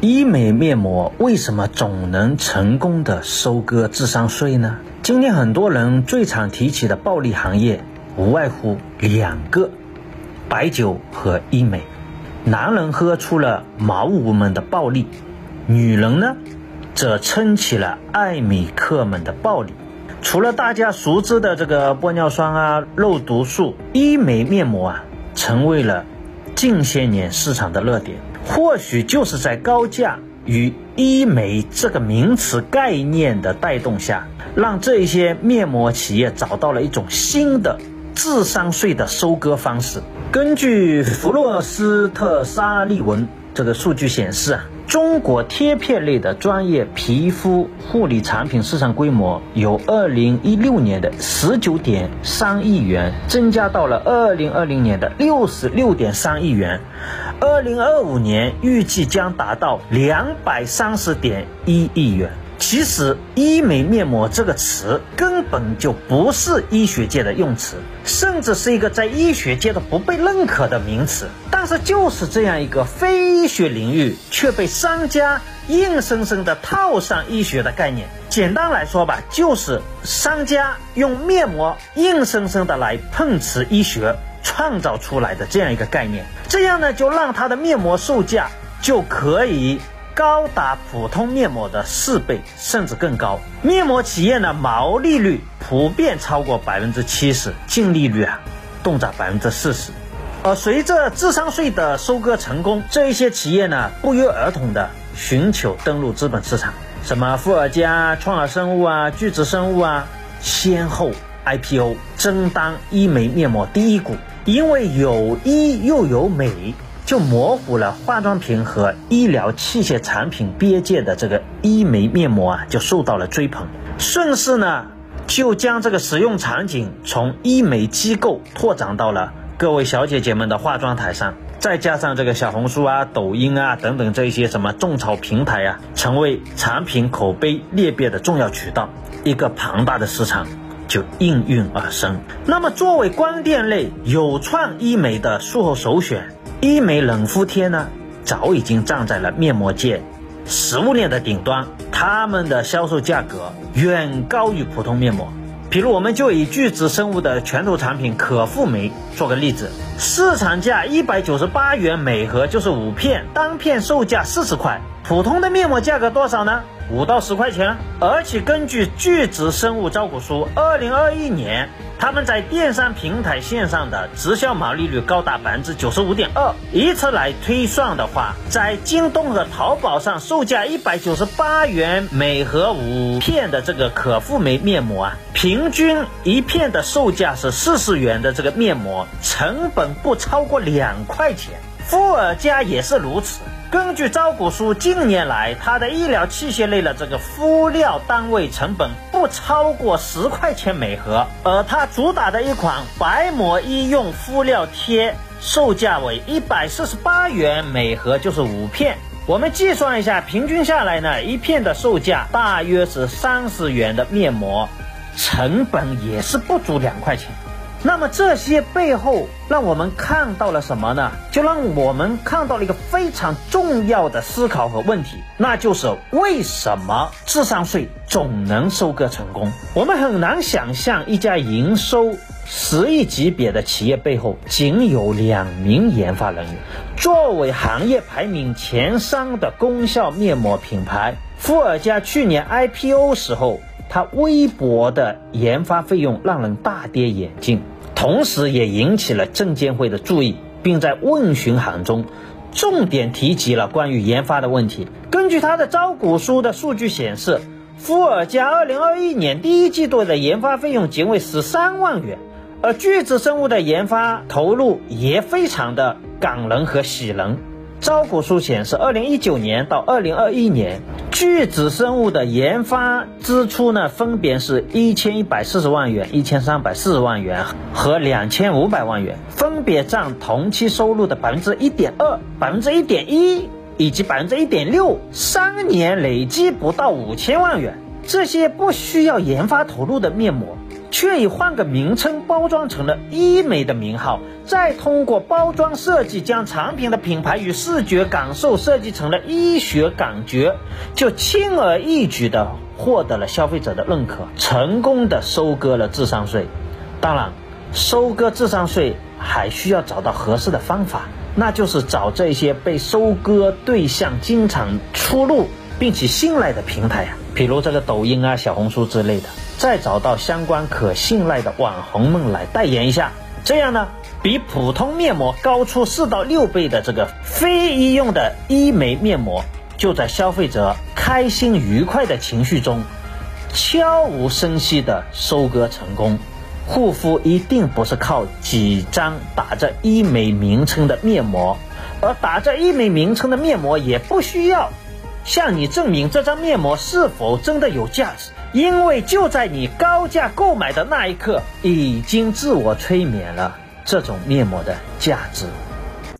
医美面膜为什么总能成功的收割智商税呢？今天很多人最常提起的暴利行业，无外乎两个：白酒和医美。男人喝出了毛五们的暴利，女人呢，则撑起了艾米克们的暴利。除了大家熟知的这个玻尿酸啊、肉毒素，医美面膜啊，成为了近些年市场的热点。或许就是在高价与医美这个名词概念的带动下，让这些面膜企业找到了一种新的智商税的收割方式。根据弗洛斯特沙利文这个数据显示啊。中国贴片类的专业皮肤护理产品市场规模由二零一六年的十九点三亿元增加到了二零二零年的六十六点三亿元，二零二五年预计将达到两百三十点一亿元。其实，医美面膜这个词根本就不是医学界的用词，甚至是一个在医学界都不被认可的名词。但是，就是这样一个非医学领域，却被商家硬生生的套上医学的概念。简单来说吧，就是商家用面膜硬生生的来碰瓷医学，创造出来的这样一个概念。这样呢，就让它的面膜售价就可以。高达普通面膜的四倍甚至更高，面膜企业的毛利率普遍超过百分之七十，净利率啊动辄百分之四十。而随着智商税的收割成功，这一些企业呢不约而同的寻求登陆资本市场，什么富尔佳、创尔生物啊、聚酯生物啊，先后 IPO 争当医美面膜第一股，因为有医又有美。就模糊了化妆品和医疗器械产品边界的这个医美面膜啊，就受到了追捧，顺势呢，就将这个使用场景从医美机构拓展到了各位小姐姐们的化妆台上，再加上这个小红书啊、抖音啊等等这些什么种草平台啊，成为产品口碑裂变的重要渠道，一个庞大的市场就应运而生。那么，作为光电类有创医美的术后首选。医美冷敷贴呢，早已经站在了面膜界食物链的顶端，它们的销售价格远高于普通面膜。比如，我们就以聚酯生物的拳头产品可复美做个例子，市场价一百九十八元每盒就是五片，单片售价四十块。普通的面膜价格多少呢？五到十块钱，而且根据聚酯生物招股书，二零二一年他们在电商平台线上的直销毛利率高达百分之九十五点二，以此来推算的话，在京东和淘宝上售价一百九十八元每盒五片的这个可复美面膜啊，平均一片的售价是四十元的这个面膜，成本不超过两块钱。富尔佳也是如此。根据招股书，近年来它的医疗器械类的这个敷料单位成本不超过十块钱每盒，而它主打的一款白膜医用敷料贴，售价为一百四十八元每盒，就是五片。我们计算一下，平均下来呢，一片的售价大约是三十元的面膜，成本也是不足两块钱。那么这些背后让我们看到了什么呢？就让我们看到了一个非常重要的思考和问题，那就是为什么智商税总能收割成功？我们很难想象一家营收十亿级别的企业背后仅有两名研发人员。作为行业排名前三的功效面膜品牌，富尔佳去年 IPO 时候。它微薄的研发费用让人大跌眼镜，同时也引起了证监会的注意，并在问询函中重点提及了关于研发的问题。根据它的招股书的数据显示，富尔佳二零二一年第一季度的研发费用仅为十三万元，而巨子生物的研发投入也非常的感人和喜人。招股书显示，二零一九年到二零二一年，巨子生物的研发支出呢，分别是一千一百四十万元、一千三百四十万元和两千五百万元，分别占同期收入的百分之一点二、百分之一点一以及百分之一点六，三年累计不到五千万元。这些不需要研发投入的面膜，却以换个名称包装成了医美的名号，再通过包装设计将产品的品牌与视觉感受设计成了医学感觉，就轻而易举的获得了消费者的认可，成功的收割了智商税。当然，收割智商税还需要找到合适的方法，那就是找这些被收割对象经常出入并且信赖的平台呀，比如这个抖音啊、小红书之类的。再找到相关可信赖的网红们来代言一下，这样呢，比普通面膜高出四到六倍的这个非医用的医美面膜，就在消费者开心愉快的情绪中，悄无声息的收割成功。护肤一定不是靠几张打着医美名称的面膜，而打着医美名称的面膜也不需要向你证明这张面膜是否真的有价值。因为就在你高价购买的那一刻，已经自我催眠了这种面膜的价值。